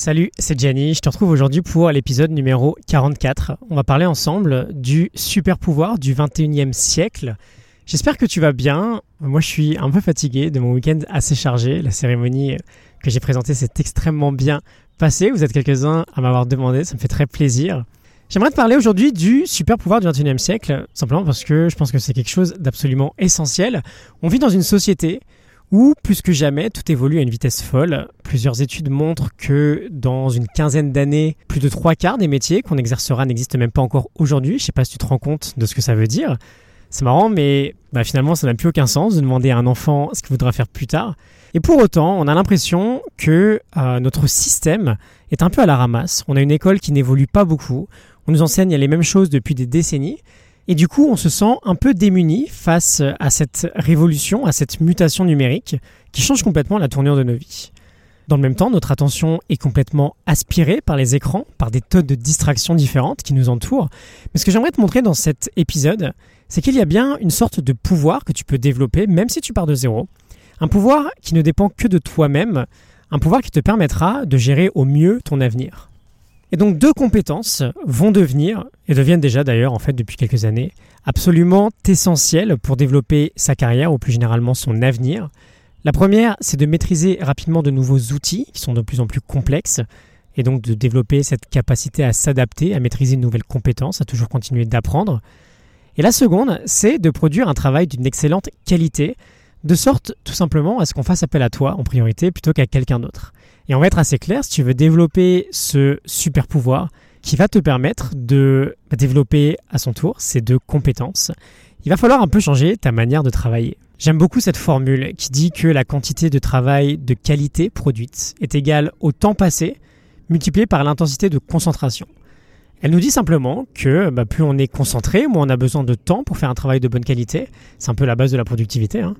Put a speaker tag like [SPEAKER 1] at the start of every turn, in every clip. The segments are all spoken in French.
[SPEAKER 1] Salut, c'est Gianni, je te retrouve aujourd'hui pour l'épisode numéro 44. On va parler ensemble du super pouvoir du 21e siècle. J'espère que tu vas bien. Moi je suis un peu fatigué de mon week-end assez chargé. La cérémonie que j'ai présentée s'est extrêmement bien passée. Vous êtes quelques-uns à m'avoir demandé, ça me fait très plaisir. J'aimerais te parler aujourd'hui du super pouvoir du 21e siècle, simplement parce que je pense que c'est quelque chose d'absolument essentiel. On vit dans une société où, plus que jamais, tout évolue à une vitesse folle. Plusieurs études montrent que dans une quinzaine d'années, plus de trois quarts des métiers qu'on exercera n'existent même pas encore aujourd'hui. Je sais pas si tu te rends compte de ce que ça veut dire. C'est marrant, mais bah, finalement, ça n'a plus aucun sens de demander à un enfant ce qu'il voudra faire plus tard. Et pour autant, on a l'impression que euh, notre système est un peu à la ramasse. On a une école qui n'évolue pas beaucoup. On nous enseigne les mêmes choses depuis des décennies. Et du coup, on se sent un peu démuni face à cette révolution, à cette mutation numérique qui change complètement la tournure de nos vies. Dans le même temps, notre attention est complètement aspirée par les écrans, par des tonnes de distractions différentes qui nous entourent. Mais ce que j'aimerais te montrer dans cet épisode, c'est qu'il y a bien une sorte de pouvoir que tu peux développer même si tu pars de zéro. Un pouvoir qui ne dépend que de toi-même, un pouvoir qui te permettra de gérer au mieux ton avenir. Et donc deux compétences vont devenir, et deviennent déjà d'ailleurs en fait depuis quelques années, absolument essentielles pour développer sa carrière ou plus généralement son avenir. La première, c'est de maîtriser rapidement de nouveaux outils qui sont de plus en plus complexes, et donc de développer cette capacité à s'adapter, à maîtriser une nouvelle compétence, à toujours continuer d'apprendre. Et la seconde, c'est de produire un travail d'une excellente qualité, de sorte tout simplement à ce qu'on fasse appel à toi en priorité plutôt qu'à quelqu'un d'autre. Et on va être assez clair, si tu veux développer ce super pouvoir qui va te permettre de développer à son tour ces deux compétences, il va falloir un peu changer ta manière de travailler. J'aime beaucoup cette formule qui dit que la quantité de travail de qualité produite est égale au temps passé multiplié par l'intensité de concentration. Elle nous dit simplement que bah, plus on est concentré, moins on a besoin de temps pour faire un travail de bonne qualité. C'est un peu la base de la productivité. Hein.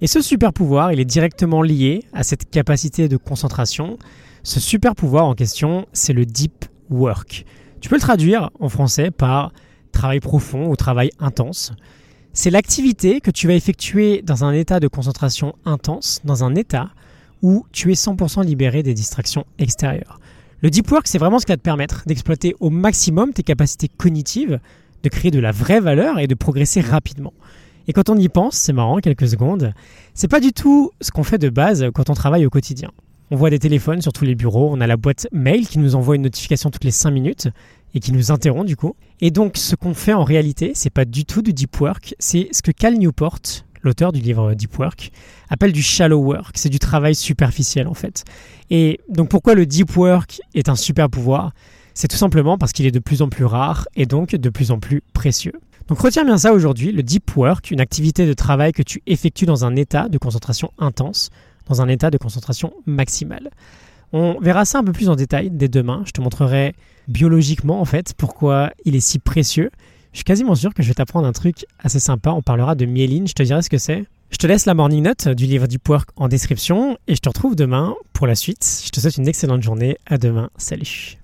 [SPEAKER 1] Et ce super pouvoir, il est directement lié à cette capacité de concentration. Ce super pouvoir en question, c'est le deep work. Tu peux le traduire en français par travail profond ou travail intense. C'est l'activité que tu vas effectuer dans un état de concentration intense, dans un état où tu es 100% libéré des distractions extérieures. Le deep work, c'est vraiment ce qui va te permettre d'exploiter au maximum tes capacités cognitives, de créer de la vraie valeur et de progresser rapidement. Et quand on y pense, c'est marrant, quelques secondes, c'est pas du tout ce qu'on fait de base quand on travaille au quotidien. On voit des téléphones sur tous les bureaux, on a la boîte mail qui nous envoie une notification toutes les 5 minutes et qui nous interrompt du coup. Et donc ce qu'on fait en réalité, c'est pas du tout du deep work, c'est ce que Cal Newport, l'auteur du livre Deep Work, appelle du shallow work, c'est du travail superficiel en fait. Et donc pourquoi le deep work est un super pouvoir? C'est tout simplement parce qu'il est de plus en plus rare et donc de plus en plus précieux. Donc retiens bien ça aujourd'hui, le deep work, une activité de travail que tu effectues dans un état de concentration intense, dans un état de concentration maximale. On verra ça un peu plus en détail dès demain. Je te montrerai biologiquement en fait pourquoi il est si précieux. Je suis quasiment sûr que je vais t'apprendre un truc assez sympa. On parlera de myéline, je te dirai ce que c'est. Je te laisse la morning note du livre Deep Work en description et je te retrouve demain pour la suite. Je te souhaite une excellente journée. À demain. Salut.